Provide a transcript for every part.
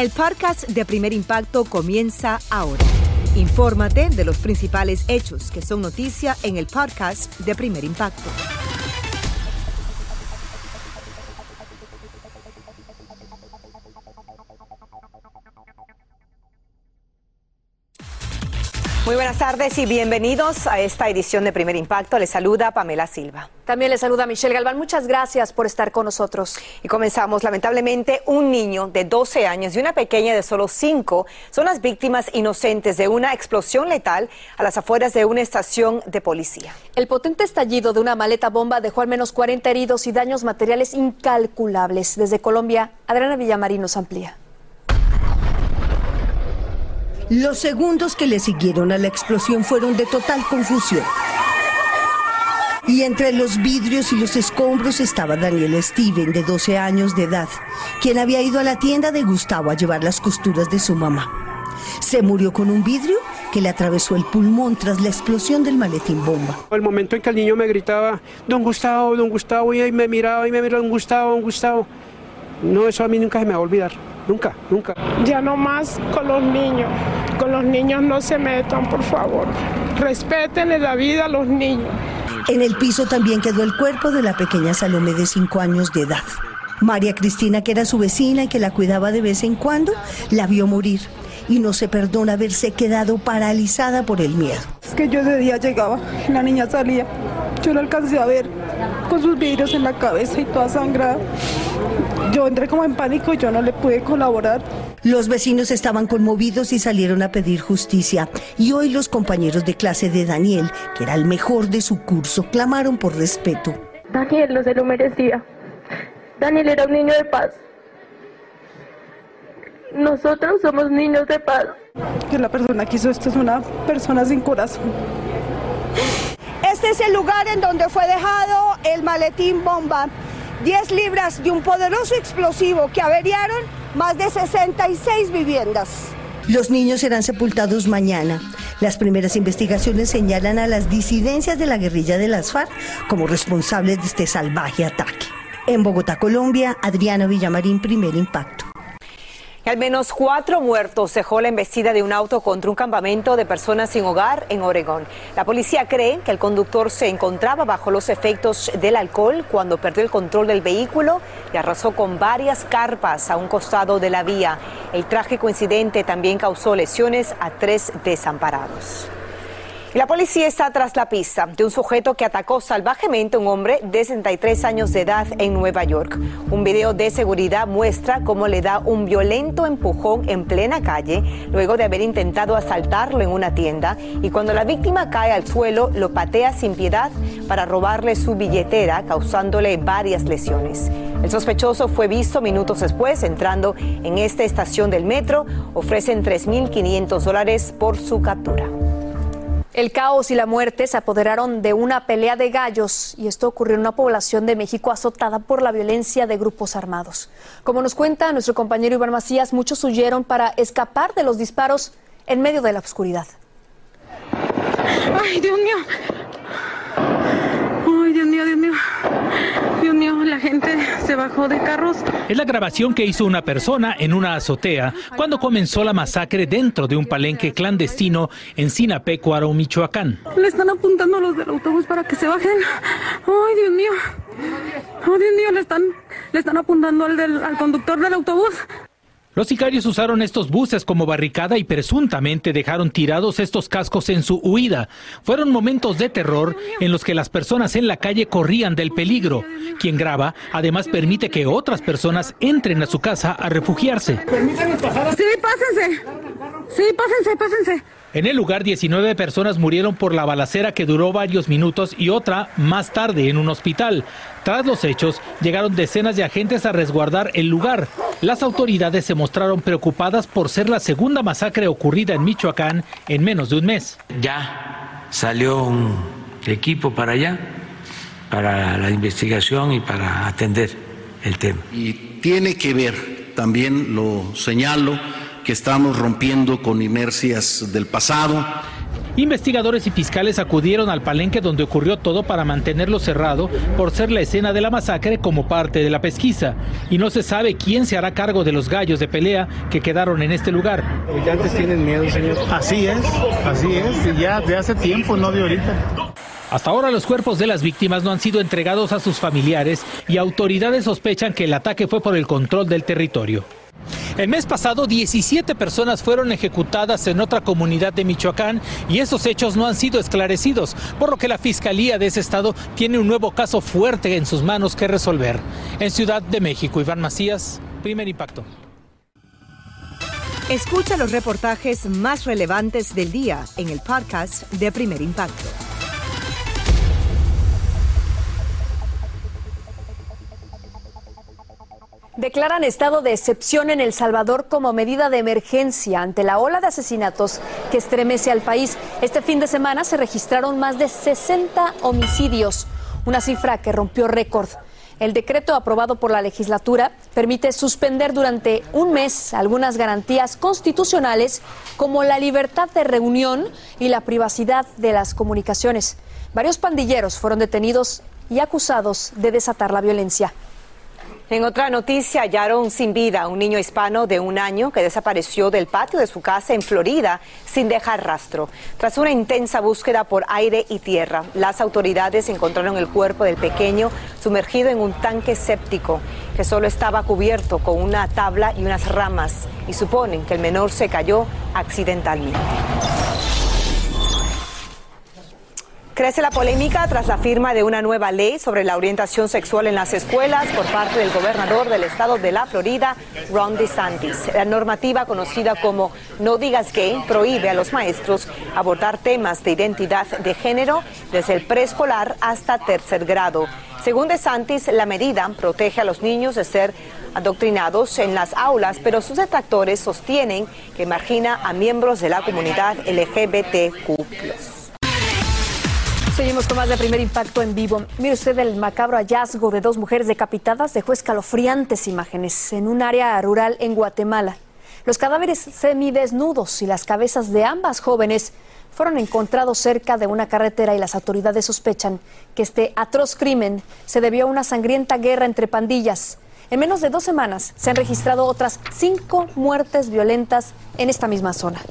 El podcast de Primer Impacto comienza ahora. Infórmate de los principales hechos que son noticia en el podcast de Primer Impacto. Muy buenas tardes y bienvenidos a esta edición de Primer Impacto. Les saluda Pamela Silva. También les saluda Michelle Galván. Muchas gracias por estar con nosotros. Y comenzamos. Lamentablemente, un niño de 12 años y una pequeña de solo 5 son las víctimas inocentes de una explosión letal a las afueras de una estación de policía. El potente estallido de una maleta bomba dejó al menos 40 heridos y daños materiales incalculables. Desde Colombia, Adriana Villamarín nos amplía. Los segundos que le siguieron a la explosión fueron de total confusión. Y entre los vidrios y los escombros estaba Daniel Steven, de 12 años de edad, quien había ido a la tienda de Gustavo a llevar las costuras de su mamá. Se murió con un vidrio que le atravesó el pulmón tras la explosión del maletín bomba. El momento en que el niño me gritaba, don Gustavo, don Gustavo, y me miraba y me miraba, don Gustavo, don Gustavo. No, eso a mí nunca se me va a olvidar. Nunca, nunca. Ya no más con los niños. Con los niños no se metan, por favor. Respétenle la vida a los niños. En el piso también quedó el cuerpo de la pequeña Salomé de 5 años de edad. María Cristina, que era su vecina y que la cuidaba de vez en cuando, la vio morir y no se perdona haberse quedado paralizada por el miedo. Es que yo ese día llegaba y la niña salía. Yo la alcancé a ver con sus vidrios en la cabeza y toda sangrada. Yo entré como en pánico y yo no le pude colaborar. Los vecinos estaban conmovidos y salieron a pedir justicia. Y hoy los compañeros de clase de Daniel, que era el mejor de su curso, clamaron por respeto. Daniel no se lo merecía. Daniel era un niño de paz. Nosotros somos niños de paz. Que la persona que hizo esto es una persona sin corazón. Este es el lugar en donde fue dejado el maletín bomba. 10 libras de un poderoso explosivo que averiaron más de 66 viviendas. Los niños serán sepultados mañana. Las primeras investigaciones señalan a las disidencias de la guerrilla de las FARC como responsables de este salvaje ataque. En Bogotá, Colombia, Adriana Villamarín, primer impacto. Al menos cuatro muertos dejó la embestida de un auto contra un campamento de personas sin hogar en Oregón. La policía cree que el conductor se encontraba bajo los efectos del alcohol cuando perdió el control del vehículo y arrasó con varias carpas a un costado de la vía. El trágico incidente también causó lesiones a tres desamparados. La policía está tras la pista de un sujeto que atacó salvajemente a un hombre de 63 años de edad en Nueva York. Un video de seguridad muestra cómo le da un violento empujón en plena calle luego de haber intentado asaltarlo en una tienda y cuando la víctima cae al suelo lo patea sin piedad para robarle su billetera causándole varias lesiones. El sospechoso fue visto minutos después entrando en esta estación del metro. Ofrecen 3.500 dólares por su captura. El caos y la muerte se apoderaron de una pelea de gallos y esto ocurrió en una población de México azotada por la violencia de grupos armados. Como nos cuenta nuestro compañero Iván Macías, muchos huyeron para escapar de los disparos en medio de la oscuridad. Ay, Dios mío. Ay, Dios mío, Dios mío. Dios mío, la gente se bajó de carros. Es la grabación que hizo una persona en una azotea cuando comenzó la masacre dentro de un palenque clandestino en Sinapecuaro, Michoacán. Le están apuntando a los del autobús para que se bajen. Ay, Dios mío. Ay, Dios mío, le están, le están apuntando al, del, al conductor del autobús. Los sicarios usaron estos buses como barricada y presuntamente dejaron tirados estos cascos en su huida. Fueron momentos de terror en los que las personas en la calle corrían del peligro. Quien graba además permite que otras personas entren a su casa a refugiarse. Sí, pásense. Sí, pásense, pásense. En el lugar, 19 personas murieron por la balacera que duró varios minutos y otra más tarde en un hospital. Tras los hechos, llegaron decenas de agentes a resguardar el lugar. Las autoridades se mostraron preocupadas por ser la segunda masacre ocurrida en Michoacán en menos de un mes. Ya salió un equipo para allá, para la investigación y para atender el tema. Y tiene que ver, también lo señalo, que estamos rompiendo con inercias del pasado. Investigadores y fiscales acudieron al palenque donde ocurrió todo para mantenerlo cerrado por ser la escena de la masacre como parte de la pesquisa. Y no se sabe quién se hará cargo de los gallos de pelea que quedaron en este lugar. Los habitantes tienen miedo, señor. Así es, así es, ya de hace tiempo, no de ahorita. Hasta ahora los cuerpos de las víctimas no han sido entregados a sus familiares y autoridades sospechan que el ataque fue por el control del territorio. El mes pasado, 17 personas fueron ejecutadas en otra comunidad de Michoacán y esos hechos no han sido esclarecidos, por lo que la Fiscalía de ese estado tiene un nuevo caso fuerte en sus manos que resolver. En Ciudad de México, Iván Macías, primer impacto. Escucha los reportajes más relevantes del día en el podcast de Primer Impacto. Declaran estado de excepción en El Salvador como medida de emergencia ante la ola de asesinatos que estremece al país. Este fin de semana se registraron más de 60 homicidios, una cifra que rompió récord. El decreto aprobado por la legislatura permite suspender durante un mes algunas garantías constitucionales como la libertad de reunión y la privacidad de las comunicaciones. Varios pandilleros fueron detenidos y acusados de desatar la violencia. En otra noticia, hallaron sin vida a un niño hispano de un año que desapareció del patio de su casa en Florida sin dejar rastro. Tras una intensa búsqueda por aire y tierra, las autoridades encontraron el cuerpo del pequeño sumergido en un tanque séptico que solo estaba cubierto con una tabla y unas ramas y suponen que el menor se cayó accidentalmente. Crece la polémica tras la firma de una nueva ley sobre la orientación sexual en las escuelas por parte del gobernador del estado de la Florida, Ron DeSantis. La normativa conocida como No digas gay prohíbe a los maestros abordar temas de identidad de género desde el preescolar hasta tercer grado. Según DeSantis, la medida protege a los niños de ser adoctrinados en las aulas, pero sus detractores sostienen que margina a miembros de la comunidad LGBTQ. Seguimos con más de primer impacto en vivo. Mire usted el macabro hallazgo de dos mujeres decapitadas dejó escalofriantes imágenes en un área rural en Guatemala. Los cadáveres semidesnudos y las cabezas de ambas jóvenes fueron encontrados cerca de una carretera y las autoridades sospechan que este atroz crimen se debió a una sangrienta guerra entre pandillas. En menos de dos semanas se han registrado otras cinco muertes violentas en esta misma zona.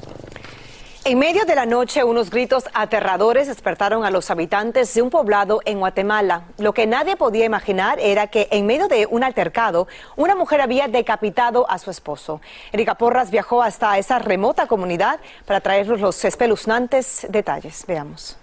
En medio de la noche, unos gritos aterradores despertaron a los habitantes de un poblado en Guatemala. Lo que nadie podía imaginar era que en medio de un altercado, una mujer había decapitado a su esposo. Erika Porras viajó hasta esa remota comunidad para traernos los espeluznantes detalles. Veamos.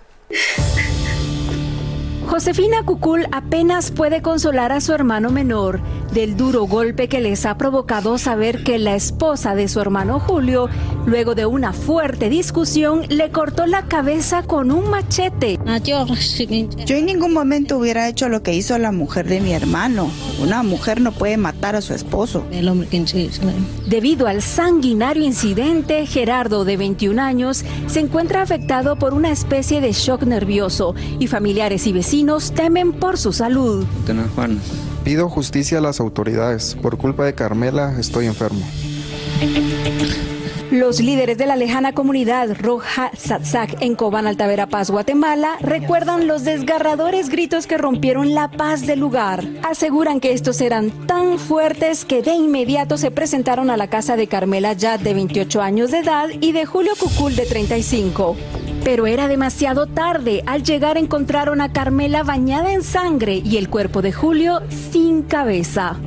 Josefina Cucul apenas puede consolar a su hermano menor del duro golpe que les ha provocado saber que la esposa de su hermano Julio, luego de una fuerte discusión, le cortó la cabeza con un machete. Yo en ningún momento hubiera hecho lo que hizo la mujer de mi hermano. Una mujer no puede matar a su esposo. Debido al sanguinario incidente, Gerardo, de 21 años, se encuentra afectado por una especie de shock nervioso y familiares y vecinos temen por su salud. Pido justicia a las autoridades. Por culpa de Carmela estoy enfermo. Los líderes de la lejana comunidad Roja Satsak en Cobán, Altavera Paz, Guatemala, recuerdan los desgarradores gritos que rompieron la paz del lugar. Aseguran que estos eran tan fuertes que de inmediato se presentaron a la casa de Carmela Yad, de 28 años de edad, y de Julio Cucul, de 35. Pero era demasiado tarde. Al llegar encontraron a Carmela bañada en sangre y el cuerpo de Julio sin cabeza.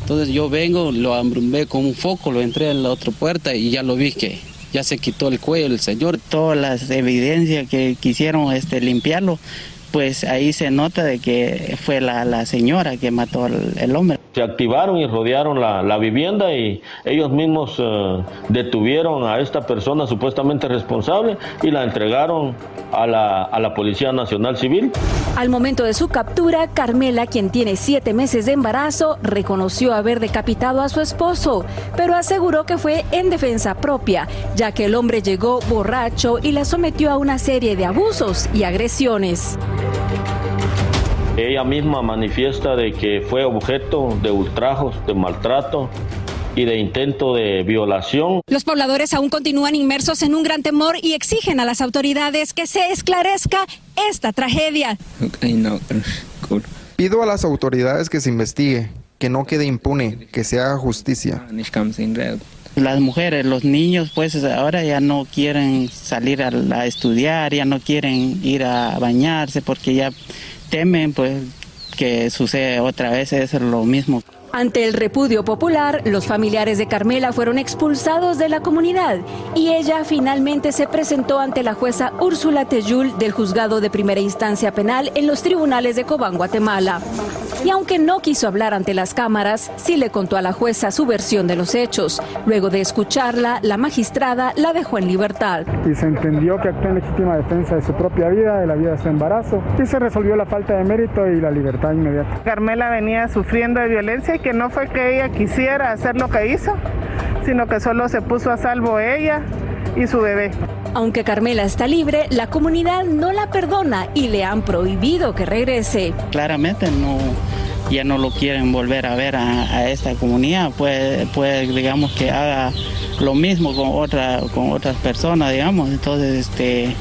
Entonces yo vengo, lo ambrumé con un foco, lo entré en la otra puerta y ya lo vi que ya se quitó el cuello el señor. Todas las evidencias que quisieron este, limpiarlo, pues ahí se nota de que fue la, la señora que mató al el hombre. Se activaron y rodearon la, la vivienda y ellos mismos eh, detuvieron a esta persona supuestamente responsable y la entregaron a la, a la Policía Nacional Civil. Al momento de su captura, Carmela, quien tiene siete meses de embarazo, reconoció haber decapitado a su esposo, pero aseguró que fue en defensa propia, ya que el hombre llegó borracho y la sometió a una serie de abusos y agresiones. Ella misma manifiesta de que fue objeto de ultrajos, de maltrato y de intento de violación. Los pobladores aún continúan inmersos en un gran temor y exigen a las autoridades que se esclarezca esta tragedia. Pido a las autoridades que se investigue, que no quede impune, que se haga justicia. Las mujeres, los niños, pues ahora ya no quieren salir a, a estudiar, ya no quieren ir a bañarse porque ya temen pues que suceda otra vez es lo mismo. Ante el repudio popular, los familiares de Carmela fueron expulsados de la comunidad y ella finalmente se presentó ante la jueza Úrsula Teyul del juzgado de primera instancia penal en los tribunales de Cobán, Guatemala. Y aunque no quiso hablar ante las cámaras, sí le contó a la jueza su versión de los hechos. Luego de escucharla, la magistrada la dejó en libertad. Y se entendió que actuó en legítima defensa de su propia vida, de la vida de su embarazo, y se resolvió la falta de mérito y la libertad inmediata. Carmela venía sufriendo de violencia y que no fue que ella quisiera hacer lo que hizo, sino que solo se puso a salvo ella y su bebé. Aunque Carmela está libre, la comunidad no la perdona y le han prohibido que regrese. Claramente no, ya no lo quieren volver a ver a, a esta comunidad, pues, pues digamos que haga lo mismo con, otra, con otras personas, digamos. Entonces, este,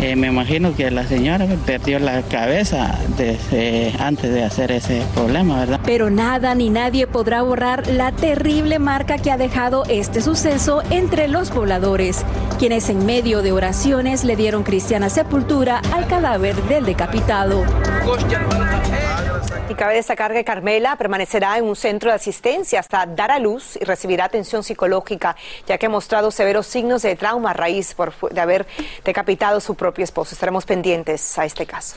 eh, me imagino que la señora perdió la cabeza desde antes de hacer ese problema, ¿verdad? Pero nada ni nadie podrá borrar la terrible marca que ha dejado este suceso entre los pobladores, quienes en medio de oraciones le dieron cristiana sepultura al cadáver del decapitado. Y cabe destacar que Carmela permanecerá en un centro de asistencia hasta dar a luz y recibirá atención psicológica, ya que ha mostrado severos signos de trauma a raíz por, de haber decapitado a su propio esposo. Estaremos pendientes a este caso.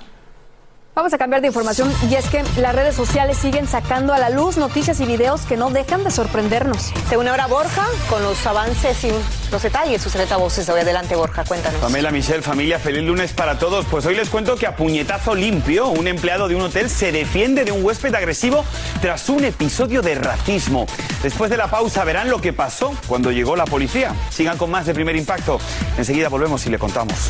Vamos a cambiar de información y es que las redes sociales siguen sacando a la luz noticias y videos que no dejan de sorprendernos. Según ahora Borja, con los avances y los detalles, sus voces de hoy adelante, Borja, cuéntanos. Pamela Michelle, familia, feliz lunes para todos. Pues hoy les cuento que a puñetazo limpio, un empleado de un hotel se defiende de un huésped agresivo tras un episodio de racismo. Después de la pausa verán lo que pasó cuando llegó la policía. Sigan con más de primer impacto. Enseguida volvemos y le contamos.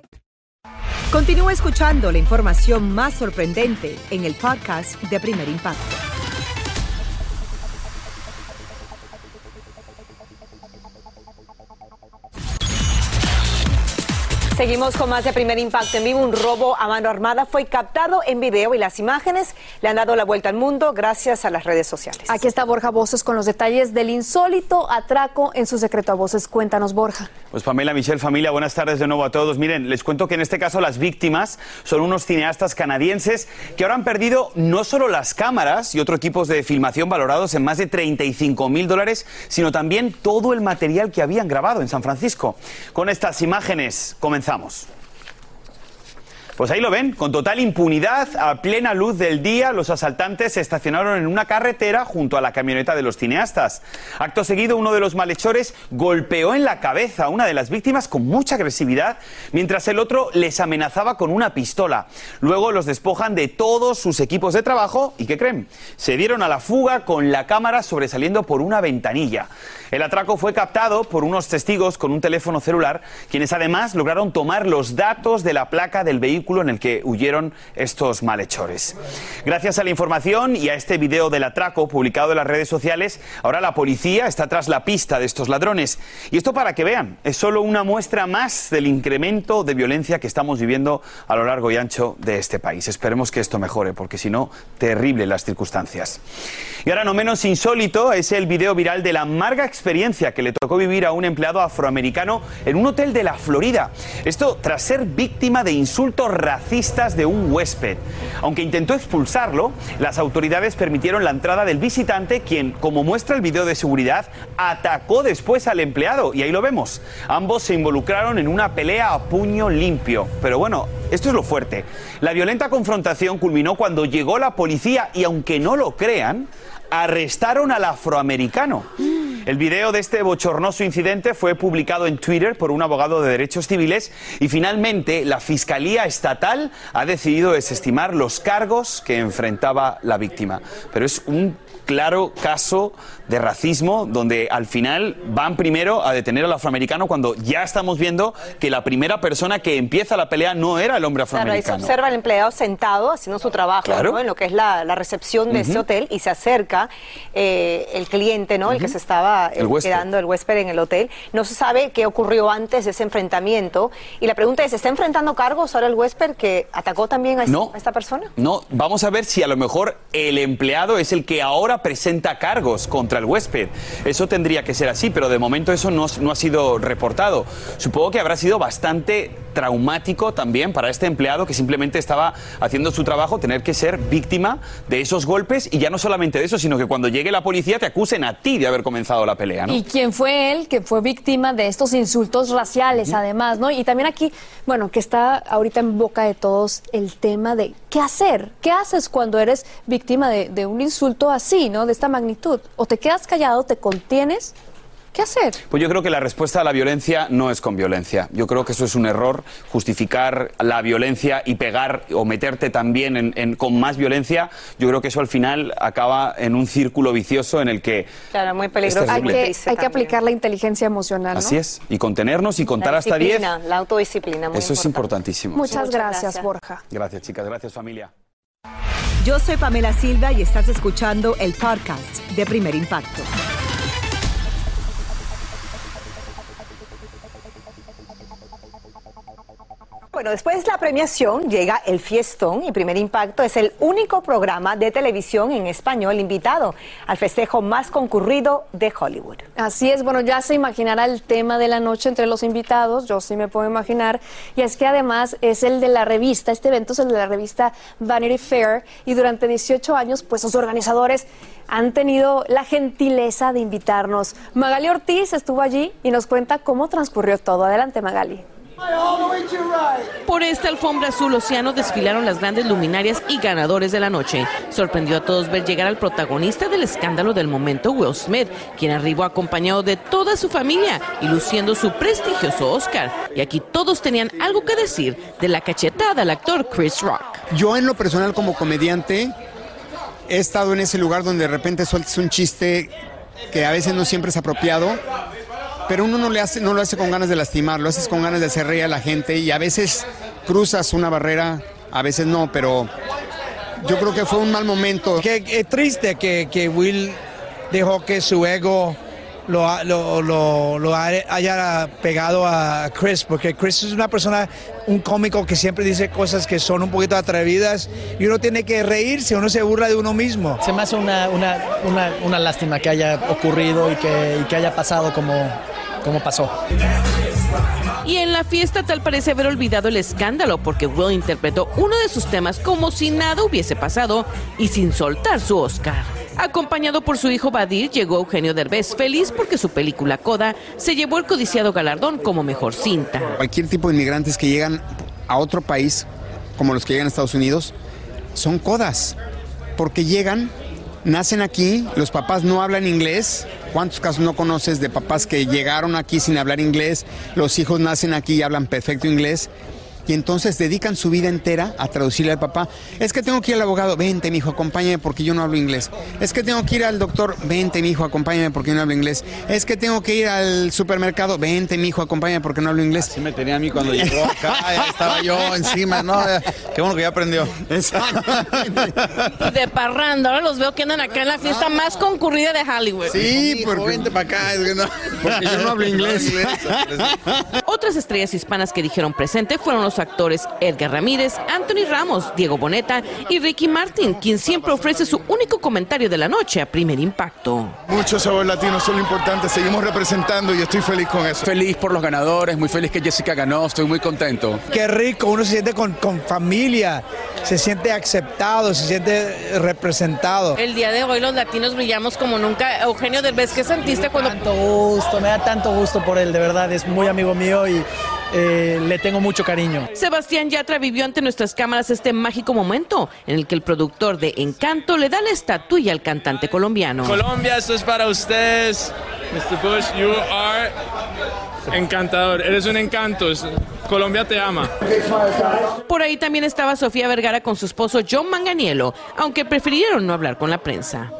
Continúa escuchando la información más sorprendente en el podcast de Primer Impacto. Seguimos con más de primer impacto en vivo. Un robo a mano armada fue captado en video y las imágenes le han dado la vuelta al mundo gracias a las redes sociales. Aquí está Borja Voces con los detalles del insólito atraco en su secreto a voces. Cuéntanos, Borja. Pues Pamela, Michelle, familia, buenas tardes de nuevo a todos. Miren, les cuento que en este caso las víctimas son unos cineastas canadienses que ahora han perdido no solo las cámaras y otros equipos de filmación valorados en más de 35 mil dólares, sino también todo el material que habían grabado en San Francisco. Con estas imágenes comenzamos. Regresamos. Pues ahí lo ven, con total impunidad, a plena luz del día, los asaltantes se estacionaron en una carretera junto a la camioneta de los cineastas. Acto seguido, uno de los malhechores golpeó en la cabeza a una de las víctimas con mucha agresividad, mientras el otro les amenazaba con una pistola. Luego los despojan de todos sus equipos de trabajo y ¿qué creen? Se dieron a la fuga con la cámara sobresaliendo por una ventanilla. El atraco fue captado por unos testigos con un teléfono celular, quienes además lograron tomar los datos de la placa del vehículo en el que huyeron estos malhechores. Gracias a la información y a este video del atraco publicado en las redes sociales, ahora la policía está tras la pista de estos ladrones. Y esto para que vean, es solo una muestra más del incremento de violencia que estamos viviendo a lo largo y ancho de este país. Esperemos que esto mejore, porque si no, terrible las circunstancias. Y ahora no menos insólito es el video viral de la amarga experiencia que le tocó vivir a un empleado afroamericano en un hotel de la Florida. Esto tras ser víctima de insultos racistas de un huésped. Aunque intentó expulsarlo, las autoridades permitieron la entrada del visitante, quien, como muestra el video de seguridad, atacó después al empleado. Y ahí lo vemos. Ambos se involucraron en una pelea a puño limpio. Pero bueno, esto es lo fuerte. La violenta confrontación culminó cuando llegó la policía y aunque no lo crean, arrestaron al afroamericano. El video de este bochornoso incidente fue publicado en Twitter por un abogado de derechos civiles y finalmente la Fiscalía Estatal ha decidido desestimar los cargos que enfrentaba la víctima. Pero es un claro caso de racismo donde al final van primero a detener al afroamericano cuando ya estamos viendo que la primera persona que empieza la pelea no era el hombre Claro, ahí se afroamericano. observa al empleado sentado haciendo su trabajo Claro. ¿no? en lo que es la, la recepción de ese hotel y se acerca eh, el cliente, ¿no? El que se estaba eh, El quedando, el huésped en el hotel. No se sabe qué ocurrió antes de ese enfrentamiento y la pregunta es, ¿se está enfrentando cargos ahora el huésped que atacó también a, esta- No. a esta persona? No, vamos a ver si a lo mejor el empleado es el que ahora presenta cargos contra el huésped. Eso tendría que ser así, pero de momento eso no, no ha sido reportado. Supongo que habrá sido bastante traumático también para este empleado que simplemente estaba haciendo su trabajo, tener que ser víctima de esos golpes y ya no solamente de eso, sino que cuando llegue la policía te acusen a ti de haber comenzado la pelea, ¿no? Y quién fue él que fue víctima de estos insultos raciales, además, ¿no? Y también aquí, bueno, que está ahorita en boca de todos el tema de qué hacer. ¿Qué haces cuando eres víctima de, de un insulto así, ¿no? De esta magnitud. O te quedas callado, te contienes. ¿Qué hacer? Pues yo creo que la respuesta a la violencia no es con violencia. Yo creo que eso es un error, justificar la violencia y pegar o meterte también en- en- con más violencia. Yo creo que eso al final acaba en un círculo vicioso en el que Claro, muy peligroso. Es Hay que, hay que aplicar la inteligencia emocional, ¿no? así es, y contenernos y contar hasta 10. disciplina, la autodisciplina. Muy Eso es importante. importantísimo. Muchas, gracias, gracias. Borja. Gracias, chicas, gracias, familia. Yo soy Pamela Silva y estás escuchando el podcast de Primer Impacto. Bueno, después de la premiación llega el fiestón y Primer Impacto es el único programa de televisión en español invitado al festejo más concurrido de Hollywood. Así es, bueno, ya se imaginará el tema de la noche entre los invitados, yo sí me puedo imaginar, y es que además es el de la revista, este evento es el de la revista Vanity Fair, y durante 18 años, pues sus organizadores han tenido la gentileza de invitarnos. Magali Ortiz estuvo allí y nos cuenta cómo transcurrió todo. Adelante, Magali. Por esta alfombra azul océano desfilaron las grandes luminarias y ganadores de la noche. Sorprendió a todos ver llegar al protagonista del escándalo del momento, Will Smith, quien arribó acompañado de toda su familia y luciendo su prestigioso Oscar. Y aquí todos tenían algo que decir de la cachetada al actor Chris Rock. Yo en lo personal como comediante he estado en ese lugar donde de repente sueltas un chiste que a veces no siempre es apropiado, pero uno no, le hace, no lo hace con ganas de lastimar, lo haces con ganas de hacer reír a la gente y a veces cruzas una barrera, a veces no, pero yo creo que fue un mal momento. Qué, qué triste que, que Will dejó que su ego lo, lo, lo, lo haya pegado a Chris, porque Chris es una persona, un cómico que siempre dice cosas que son un poquito atrevidas y uno tiene que reírse, uno se burla de uno mismo. Se me hace una, una, una, una lástima que haya ocurrido y que, y que haya pasado como, como pasó. Y en la fiesta tal parece haber olvidado el escándalo porque Will interpretó uno de sus temas como si nada hubiese pasado y sin soltar su Oscar. Acompañado por su hijo Badir, llegó Eugenio Derbez, feliz porque su película Coda se llevó el codiciado galardón como mejor cinta. Cualquier tipo de inmigrantes que llegan a otro país, como los que llegan a Estados Unidos, son codas, porque llegan, nacen aquí, los papás no hablan inglés, ¿Cuántos casos no conoces de papás que llegaron aquí sin hablar inglés? Los hijos nacen aquí y hablan perfecto inglés y entonces dedican su vida entera a traducirle al papá. Es que tengo que ir al abogado, vente, mi hijo, acompáñame porque yo no hablo inglés. Es que tengo que ir al doctor, vente, mi hijo, acompáñame porque yo no hablo inglés. Es que tengo que ir al supermercado, vente, mi hijo, acompáñame porque no hablo inglés. Así me tenía a mí cuando llegó acá, ya estaba yo encima, ¿no? Qué bueno que ya aprendió. De parranda, ahora los veo que andan acá en la fiesta más concurrida de Hollywood. Sí, porque vente para acá, porque yo no hablo inglés. Otras estrellas hispanas que dijeron presente fueron los actores Edgar Ramírez, Anthony Ramos, Diego Boneta y Ricky Martin, quien siempre ofrece su único comentario de la noche a primer impacto. Muchos sabores latinos son lo importante, seguimos representando y estoy feliz con eso. Feliz por los ganadores, muy feliz que Jessica ganó, estoy muy contento. Qué rico, uno se siente con, con familia, se siente aceptado, se siente representado. El día de hoy los latinos brillamos como nunca. Eugenio Derbez, ¿qué sentiste cuando... Tanto gusto, me da tanto gusto por él, de verdad, es muy amigo mío y eh, le tengo mucho cariño. Sebastián Yatra vivió ante nuestras cámaras este mágico momento en el que el productor de Encanto le da la estatuilla al cantante colombiano. Colombia, esto es para ustedes. Mr. Bush, you are encantador. Eres un encanto. Colombia te ama. Por ahí también estaba Sofía Vergara con su esposo John Manganiello, aunque prefirieron no hablar con la prensa.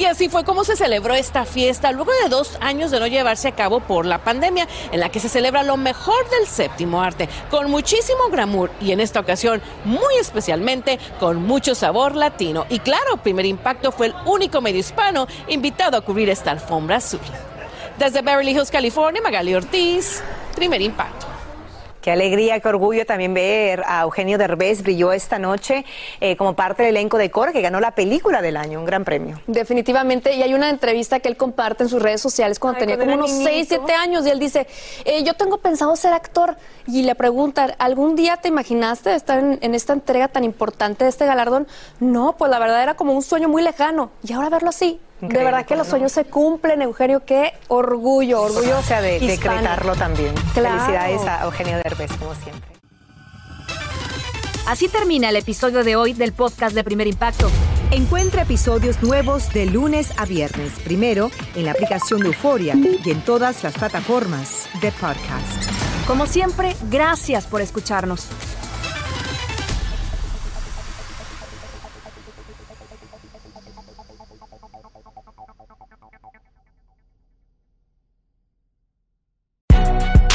Y así fue como se celebró esta fiesta luego de dos años de no llevarse a cabo por la pandemia, en la que se celebra lo mejor del séptimo arte, con muchísimo glamour y en esta ocasión muy especialmente con mucho sabor latino. Y claro, Primer Impacto fue el único medio hispano invitado a cubrir esta alfombra azul. Desde Beverly Hills, California, Magali Ortiz, Primer Impacto. Qué alegría, qué orgullo también ver a Eugenio Derbez brilló esta noche eh, como parte del elenco de Cora que ganó la película del año, un gran premio. Definitivamente, y hay una entrevista que él comparte en sus redes sociales cuando tenía como unos 6, 7 años y él dice, eh, yo tengo pensado ser actor y le preguntan, ¿algún día te imaginaste estar en, en, esta entrega tan importante de este galardón? No, pues la verdad era como un sueño muy lejano y ahora verlo así, Increíble, de verdad que los sueños se cumplen, Eugenio, qué orgullo, orgullo. O sea, de hispano. decretarlo también. Claro. Felicidades a Eugenio Derbez, como siempre. Así termina el episodio de hoy del podcast de Primer Impacto. Encuentra episodios nuevos de lunes a viernes, primero en la aplicación de Euforia y en todas las plataformas de podcast. Como siempre, gracias por escucharnos.